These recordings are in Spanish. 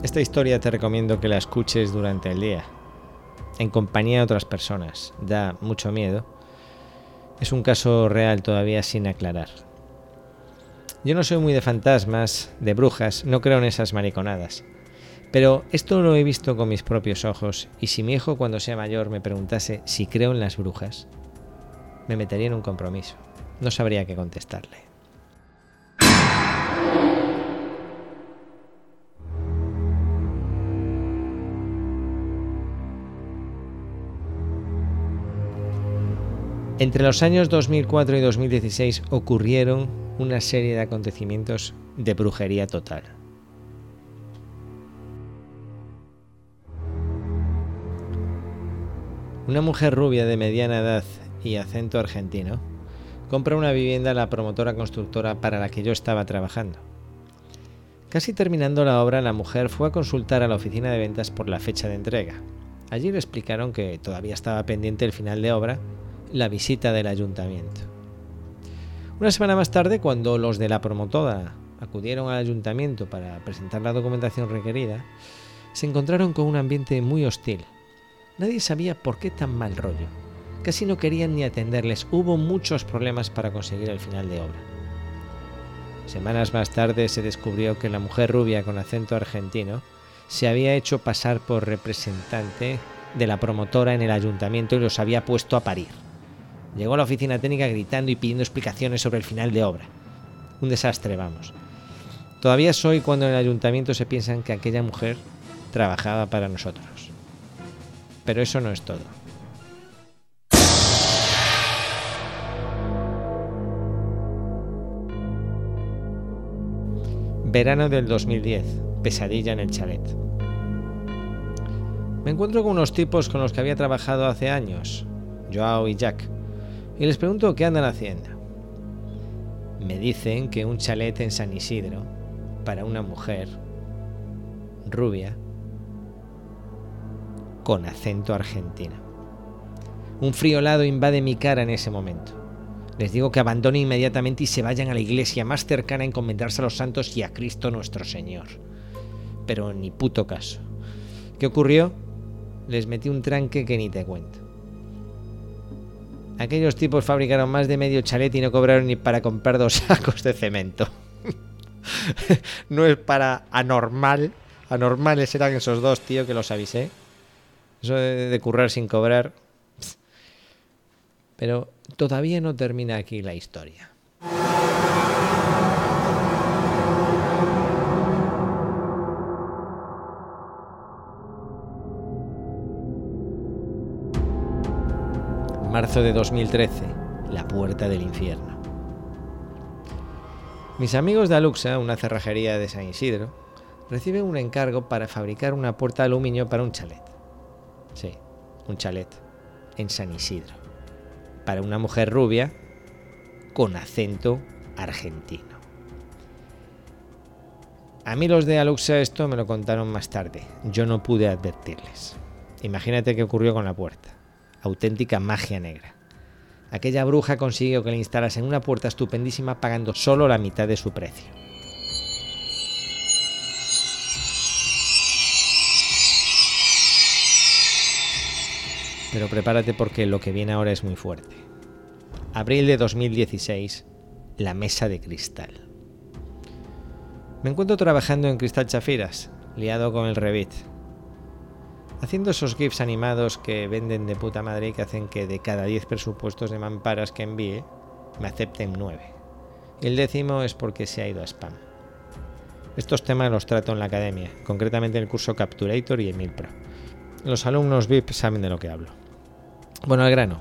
Esta historia te recomiendo que la escuches durante el día, en compañía de otras personas. Da mucho miedo. Es un caso real todavía sin aclarar. Yo no soy muy de fantasmas, de brujas, no creo en esas mariconadas. Pero esto lo he visto con mis propios ojos y si mi hijo cuando sea mayor me preguntase si creo en las brujas, me metería en un compromiso. No sabría qué contestarle. Entre los años 2004 y 2016 ocurrieron una serie de acontecimientos de brujería total. Una mujer rubia de mediana edad y acento argentino compra una vivienda a la promotora constructora para la que yo estaba trabajando. Casi terminando la obra, la mujer fue a consultar a la oficina de ventas por la fecha de entrega. Allí le explicaron que todavía estaba pendiente el final de obra, la visita del ayuntamiento. Una semana más tarde, cuando los de la promotora acudieron al ayuntamiento para presentar la documentación requerida, se encontraron con un ambiente muy hostil Nadie sabía por qué tan mal rollo. Casi no querían ni atenderles. Hubo muchos problemas para conseguir el final de obra. Semanas más tarde se descubrió que la mujer rubia con acento argentino se había hecho pasar por representante de la promotora en el ayuntamiento y los había puesto a parir. Llegó a la oficina técnica gritando y pidiendo explicaciones sobre el final de obra. Un desastre, vamos. Todavía soy cuando en el ayuntamiento se piensan que aquella mujer trabajaba para nosotros. Pero eso no es todo. Verano del 2010. Pesadilla en el chalet. Me encuentro con unos tipos con los que había trabajado hace años, Joao y Jack, y les pregunto qué andan haciendo. Me dicen que un chalet en San Isidro, para una mujer rubia, con acento argentino. Un frío helado invade mi cara en ese momento. Les digo que abandonen inmediatamente y se vayan a la iglesia más cercana a encomendarse a los santos y a Cristo nuestro Señor. Pero ni puto caso. ¿Qué ocurrió? Les metí un tranque que ni te cuento. Aquellos tipos fabricaron más de medio chalet y no cobraron ni para comprar dos sacos de cemento. no es para anormal. Anormales eran esos dos, tío, que los avisé. Eso de, currar sin cobrar. Pero todavía no termina aquí la historia. Marzo de 2013, la puerta del infierno. Mis amigos de Aluxa, una cerrajería de San Isidro, reciben un encargo para fabricar una puerta de aluminio para un chalet. Sí, un chalet en San Isidro. Para una mujer rubia con acento argentino. A mí los de Aluxa esto me lo contaron más tarde. Yo no pude advertirles. Imagínate qué ocurrió con la puerta. Auténtica magia negra. Aquella bruja consiguió que le instalasen una puerta estupendísima pagando solo la mitad de su precio. Pero prepárate porque lo que viene ahora es muy fuerte. Abril de 2016, la mesa de cristal. Me encuentro trabajando en Cristal Chafiras, liado con el Revit. Haciendo esos GIFs animados que venden de puta madre y que hacen que de cada 10 presupuestos de mamparas que envíe, me acepten 9. Y el décimo es porque se ha ido a spam. Estos temas los trato en la academia, concretamente en el curso Capturator y Emil Pro. Los alumnos VIP saben de lo que hablo. Bueno, al grano.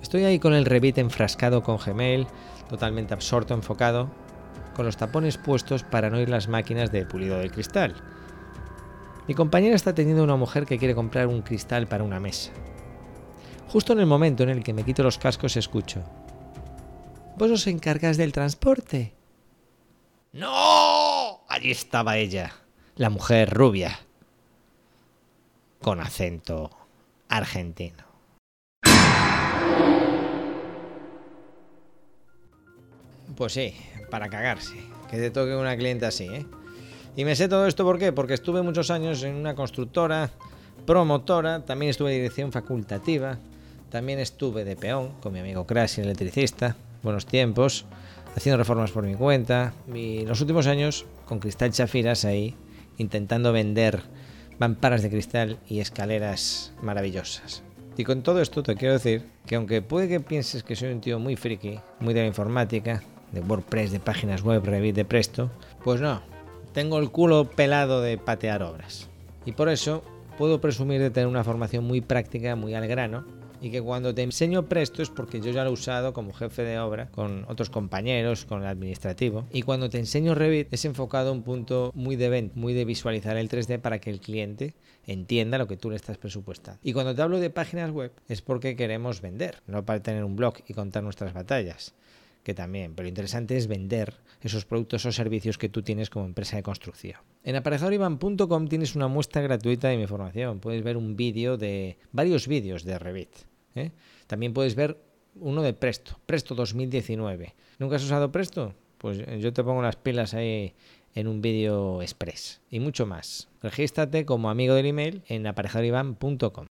Estoy ahí con el Revit enfrascado con Gmail, totalmente absorto, enfocado, con los tapones puestos para no ir las máquinas de pulido del cristal. Mi compañera está teniendo una mujer que quiere comprar un cristal para una mesa. Justo en el momento en el que me quito los cascos escucho. ¿Vos os encargas del transporte? ¡No! Allí estaba ella, la mujer rubia, con acento argentino. Pues sí, para cagarse. Que te toque una clienta así, ¿eh? Y me sé todo esto ¿por? Porque estuve muchos años en una constructora, promotora, también estuve en dirección facultativa, también estuve de peón con mi amigo Crash, electricista, buenos tiempos, haciendo reformas por mi cuenta y los últimos años con Cristal Chafiras ahí intentando vender mamparas de cristal y escaleras maravillosas. Y con todo esto te quiero decir que aunque puede que pienses que soy un tío muy friki, muy de la informática, de WordPress, de páginas web, de Presto, pues no, tengo el culo pelado de patear obras. Y por eso puedo presumir de tener una formación muy práctica, muy al grano, y que cuando te enseño Presto es porque yo ya lo he usado como jefe de obra con otros compañeros, con el administrativo. Y cuando te enseño Revit es enfocado a un punto muy de venta, muy de visualizar el 3D para que el cliente entienda lo que tú le estás presupuestando. Y cuando te hablo de páginas web es porque queremos vender, no para tener un blog y contar nuestras batallas que también, pero lo interesante es vender esos productos o servicios que tú tienes como empresa de construcción. En aparejadorivan.com tienes una muestra gratuita de mi formación. Puedes ver un vídeo de varios vídeos de Revit. ¿eh? También puedes ver uno de Presto, Presto 2019. ¿Nunca has usado Presto? Pues yo te pongo las pilas ahí en un vídeo express y mucho más. Regístrate como amigo del email en aparejadorivan.com.